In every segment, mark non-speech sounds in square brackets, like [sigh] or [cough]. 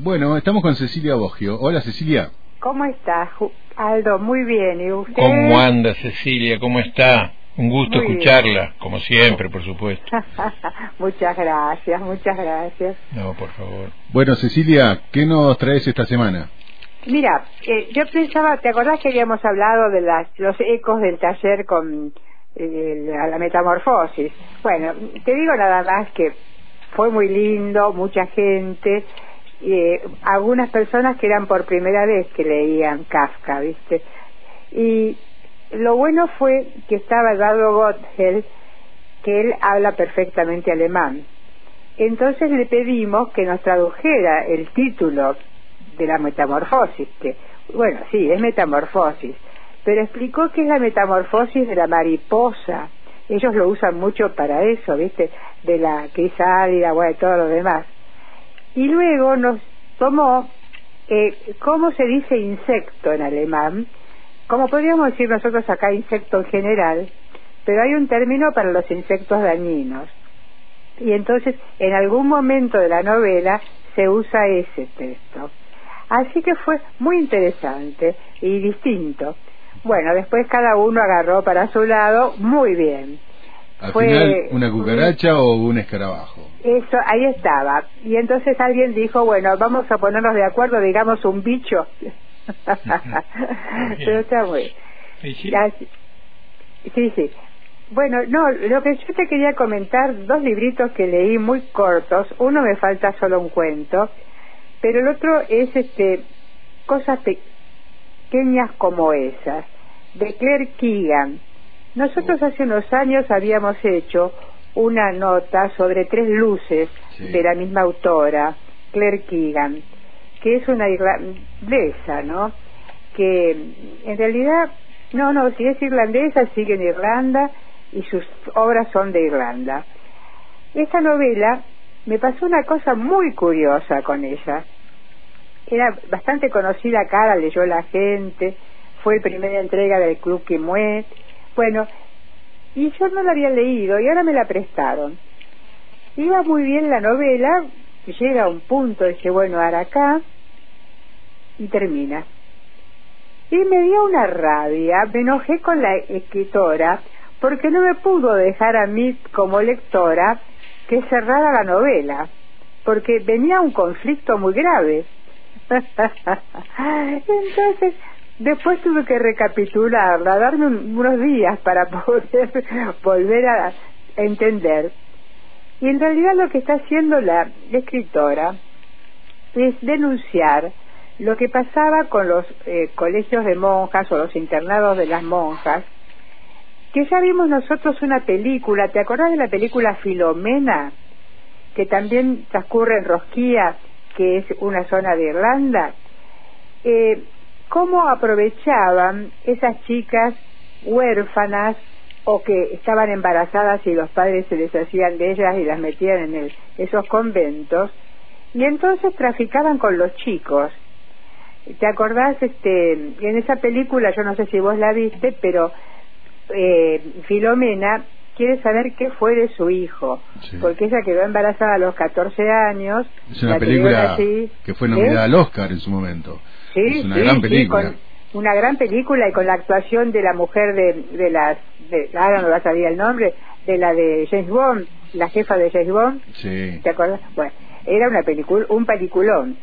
Bueno, estamos con Cecilia Bogio. Hola Cecilia. ¿Cómo estás, Aldo? Muy bien. ¿Y usted? ¿Cómo anda Cecilia? ¿Cómo está? Un gusto escucharla, como siempre, por supuesto. [laughs] muchas gracias, muchas gracias. No, por favor. Bueno, Cecilia, ¿qué nos traes esta semana? Mira, eh, yo pensaba, ¿te acordás que habíamos hablado de las, los ecos del taller con eh, la metamorfosis? Bueno, te digo nada más que fue muy lindo, mucha gente, eh, algunas personas que eran por primera vez que leían Kafka, ¿viste? Y lo bueno fue que estaba Eduardo Gottschel, que él habla perfectamente alemán. Entonces le pedimos que nos tradujera el título de la metamorfosis, que, bueno, sí, es metamorfosis, pero explicó que es la metamorfosis de la mariposa. Ellos lo usan mucho para eso, ¿viste? De la crisálida, bueno, todo lo demás y luego nos tomó eh, cómo se dice insecto en alemán, como podríamos decir nosotros acá insecto en general, pero hay un término para los insectos dañinos. Y entonces en algún momento de la novela se usa ese texto. Así que fue muy interesante y distinto. Bueno, después cada uno agarró para su lado muy bien. Al final, ¿una cucaracha o un escarabajo? Eso, ahí estaba. Y entonces alguien dijo, bueno, vamos a ponernos de acuerdo, digamos un bicho. [laughs] Pero está muy... Sí, sí. Bueno, no, lo que yo te quería comentar, dos libritos que leí muy cortos, uno me falta solo un cuento, pero el otro es este cosas pequeñas como esas, de Claire Keegan nosotros hace unos años habíamos hecho una nota sobre tres luces de la misma autora, Claire Keegan, que es una irlandesa, ¿no? Que en realidad, no, no, si es irlandesa, sigue en Irlanda y sus obras son de Irlanda. Esta novela me pasó una cosa muy curiosa con ella. Era bastante conocida acá, la leyó la gente, fue la primera entrega del Club Kimue, bueno, y yo no la había leído y ahora me la prestaron. Iba muy bien la novela, llega a un punto, dije, bueno, ahora acá, y termina. Y me dio una rabia, me enojé con la escritora, porque no me pudo dejar a mí como lectora que cerrara la novela, porque venía un conflicto muy grave. [laughs] Entonces Después tuve que recapitularla, darme unos días para [laughs] poder volver a entender. Y en realidad lo que está haciendo la escritora es denunciar lo que pasaba con los eh, colegios de monjas o los internados de las monjas, que ya vimos nosotros una película, ¿te acordás de la película Filomena? Que también transcurre en Rosquía, que es una zona de Irlanda. Eh, cómo aprovechaban esas chicas huérfanas o que estaban embarazadas y los padres se deshacían de ellas y las metían en esos conventos y entonces traficaban con los chicos. ¿Te acordás? Este, en esa película, yo no sé si vos la viste, pero eh, Filomena quiere saber qué fue de su hijo, porque ella quedó embarazada a los 14 años. Es una película que fue nominada ¿Eh? al Oscar en su momento. Sí, una gran película. una gran película y con la actuación de la mujer de, de las, de, ahora no va a salir el nombre, de la de James Bond, la jefa de James Bond. Sí. ¿Te acuerdas? Bueno, era una película, un peliculón,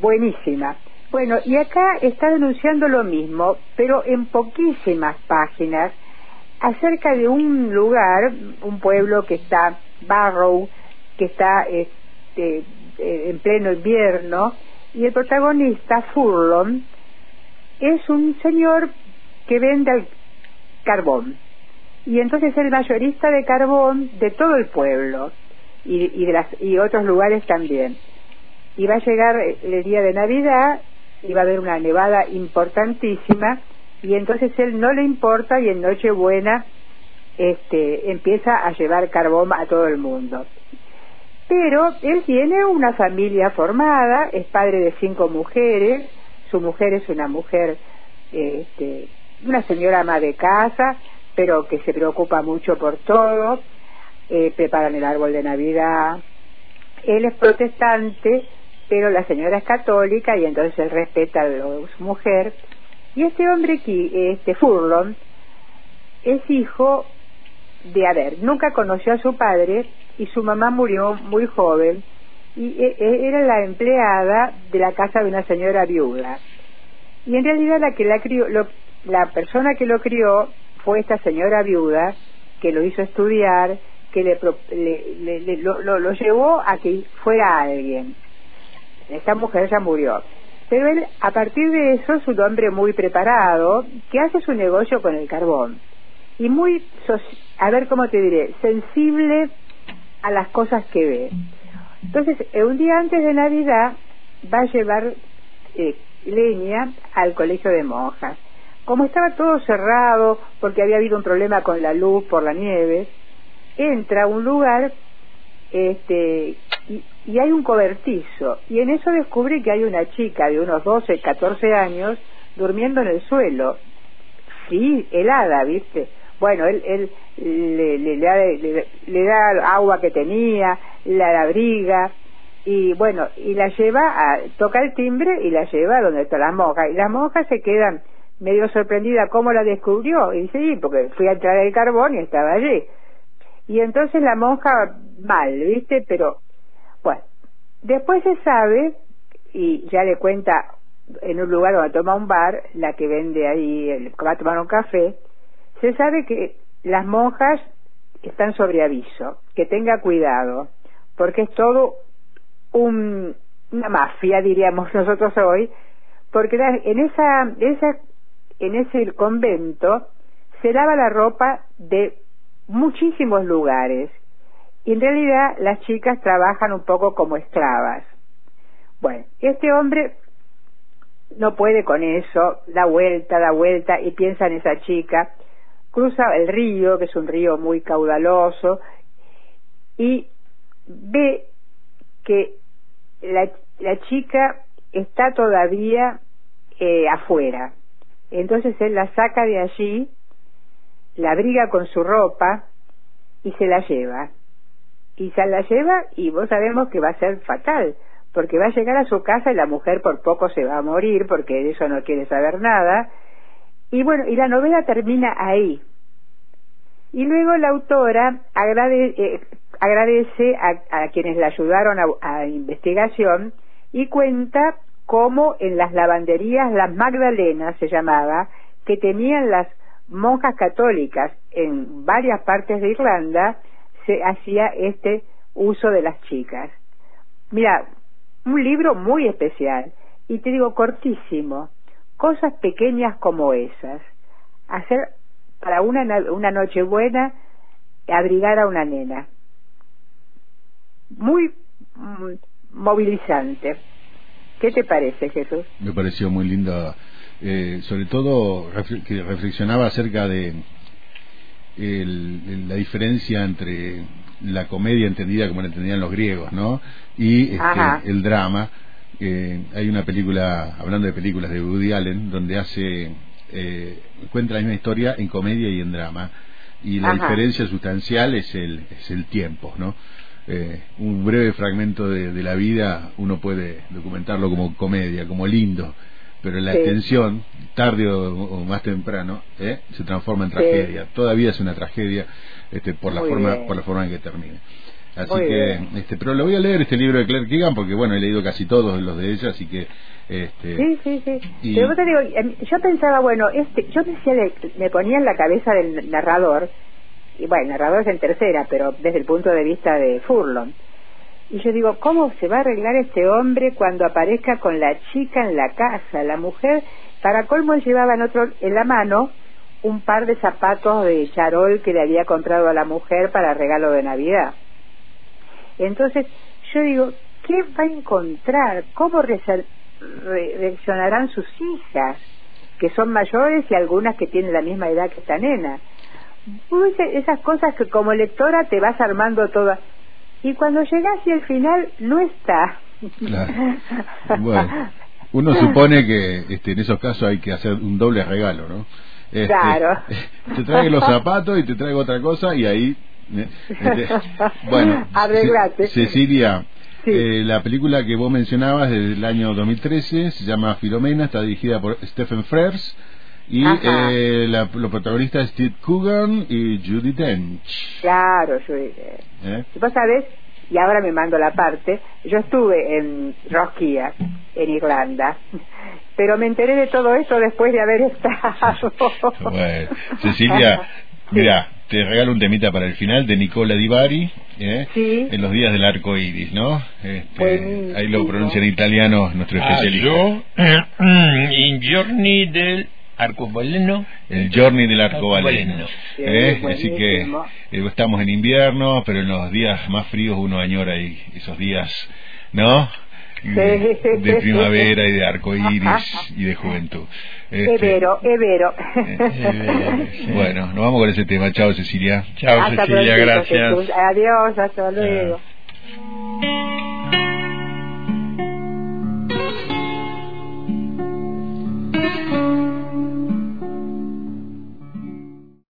buenísima. Bueno, y acá está denunciando lo mismo, pero en poquísimas páginas, acerca de un lugar, un pueblo que está, Barrow, que está este, eh, en pleno invierno, y el protagonista, Furlon, es un señor que vende carbón. Y entonces es el mayorista de carbón de todo el pueblo y, y, de las, y otros lugares también. Y va a llegar el día de Navidad y va a haber una nevada importantísima y entonces él no le importa y en Nochebuena este, empieza a llevar carbón a todo el mundo. Pero él tiene una familia formada, es padre de cinco mujeres, su mujer es una mujer, este, una señora ama de casa, pero que se preocupa mucho por todo, eh, preparan el árbol de Navidad. Él es protestante, pero la señora es católica y entonces él respeta a su mujer. Y este hombre aquí, este Furlon, es hijo de, a ver, nunca conoció a su padre y su mamá murió muy joven y e, e, era la empleada de la casa de una señora viuda. Y en realidad la que la crió, la persona que lo crió fue esta señora viuda que lo hizo estudiar, que le, le, lo, lo, llevó a que fuera alguien. Esta mujer ya murió. Pero él, a partir de eso, es un hombre muy preparado, que hace su negocio con el carbón. Y muy, a ver cómo te diré, sensible a las cosas que ve. Entonces, eh, un día antes de Navidad, va a llevar eh, leña al colegio de monjas. Como estaba todo cerrado, porque había habido un problema con la luz por la nieve, entra a un lugar este, y, hay un cobertizo. Y en eso descubre que hay una chica de unos 12, 14 años durmiendo en el suelo. Sí, helada, ¿viste? Bueno, él, él le, le, le, le, da agua que tenía, la abriga, y bueno, y la lleva a, toca el timbre y la lleva donde está la monja. Y las monjas se quedan medio sorprendida cómo la descubrió. Y sí, porque fui a traer el carbón y estaba allí. Y entonces la monja, mal, ¿viste? Pero, bueno, después se sabe, y ya le cuenta en un lugar donde toma un bar, la que vende ahí, el, va a tomar un café, se sabe que las monjas están sobre aviso, que tenga cuidado, porque es todo un, una mafia, diríamos [laughs] nosotros hoy, porque en esa, esa en ese convento se lava la ropa de muchísimos lugares y en realidad las chicas trabajan un poco como esclavas. Bueno, este hombre no puede con eso, da vuelta, da vuelta y piensa en esa chica, cruza el río, que es un río muy caudaloso, y ve que la, la chica está todavía eh, afuera. Entonces él la saca de allí, la abriga con su ropa y se la lleva. Y se la lleva y vos sabemos que va a ser fatal, porque va a llegar a su casa y la mujer por poco se va a morir porque de eso no quiere saber nada. Y bueno, y la novela termina ahí. Y luego la autora eh, agradece a, quienes la ayudaron a, a investigación y cuenta como en las lavanderías Las Magdalenas se llamaba, que tenían las monjas católicas en varias partes de Irlanda, se hacía este uso de las chicas. Mira, un libro muy especial, y te digo cortísimo, cosas pequeñas como esas, hacer para una, una noche buena, abrigar a una nena. Muy mm, movilizante. ¿Qué te parece, Jesús? Me pareció muy linda, eh, sobre todo que reflexionaba acerca de la diferencia entre la comedia entendida como la entendían los griegos, ¿no? Y este, el drama. Eh, hay una película, hablando de películas de Woody Allen, donde hace eh, cuenta la misma historia en comedia y en drama. Y la diferencia sustancial es el, es el tiempo, ¿no? Eh, un breve fragmento de, la vida uno puede documentarlo como comedia, como lindo, pero la extensión, tarde o, más temprano, ¿eh? se transforma en tragedia. Todavía es una tragedia este, por la forma por la forma en que termina. Así que, este, pero lo voy a leer este libro de Claire Keegan porque bueno he leído casi todos los de ella, así que este, sí, sí, sí. Pero te digo, em, yo pensaba, bueno, este, yo decía, me ponía en la cabeza del narrador y bueno, el narrador es en tercera, pero desde el punto de vista de Furlon. Y yo digo, ¿cómo se va a arreglar este hombre cuando aparezca con la chica en la casa? La mujer, para colmo, llevaba en, otro, en la mano un par de zapatos de charol que le había comprado a la mujer para regalo de Navidad. Entonces, yo digo, ¿qué va a encontrar? ¿Cómo reaccionarán sus hijas, que son mayores y algunas que tienen la misma edad que esta nena? esas cosas que como lectora te vas armando todas. Y cuando llegas y al final no está. [laughs] Bueno, uno supone que este, en esos casos hay que hacer un doble regalo, ¿no? Este, claro. [laughs] Te traigo los zapatos y te traigo otra cosa y ahí... Este, [laughs] bueno, Arreglate. Cecilia, eh, la película que vos mencionabas del año 2013 se llama Filomena, está dirigida por Stephen Frears y eh, la, los protagonistas Steve Coogan y Judy Dench. Claro, Judy Dench. ¿Eh? Vos sabés, y ahora me mando la parte, yo estuve en Rosquía, en Irlanda, pero me enteré de todo esto después de haber [laughs] estado. bueno, Cecilia, mira, te regalo un temita para el final de Nicola Di Bari, ¿eh? en los días del arco iris, ¿no? Este, ahí lo pronuncia en italiano nuestro ah, especialista. yo, [clears throat] in giorni del arcobaleno. El journey del arcobaleno. ¿eh? Así que eh, estamos en invierno, pero en los días más fríos uno añora esos días, ¿no? De, primavera y de arco iris y de juventud. Este, Evero, Evero. Eh, [laughs] bueno, nos vamos con ese tema. Chao, Cecilia. Chao, Cecilia, gracias. Adiós, hasta luego.